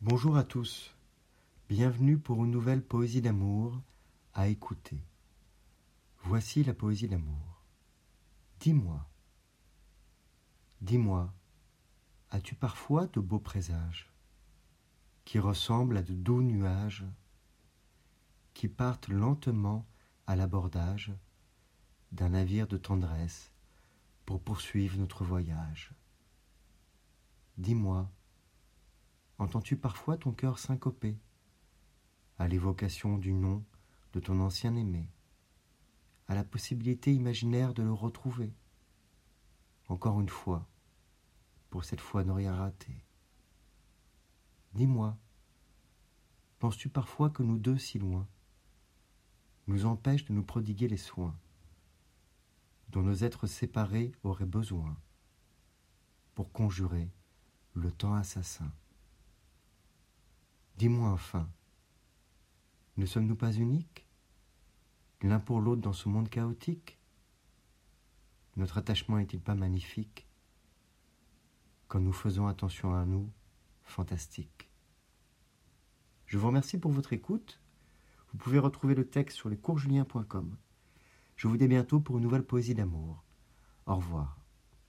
Bonjour à tous, bienvenue pour une nouvelle poésie d'amour à écouter. Voici la poésie d'amour. Dis-moi, dis-moi, as-tu parfois de beaux présages qui ressemblent à de doux nuages qui partent lentement à l'abordage d'un navire de tendresse pour poursuivre notre voyage? Dis-moi, Entends-tu parfois ton cœur syncoper à l'évocation du nom de ton ancien aimé, à la possibilité imaginaire de le retrouver Encore une fois, pour cette fois ne rien rater. Dis-moi, penses-tu parfois que nous deux si loin nous empêchent de nous prodiguer les soins dont nos êtres séparés auraient besoin pour conjurer le temps assassin? Dis-moi enfin, ne sommes-nous pas uniques, l'un pour l'autre dans ce monde chaotique? Notre attachement n'est-il pas magnifique quand nous faisons attention à nous, fantastique Je vous remercie pour votre écoute. Vous pouvez retrouver le texte sur lescoursjulien.com. Je vous dis bientôt pour une nouvelle poésie d'amour. Au revoir.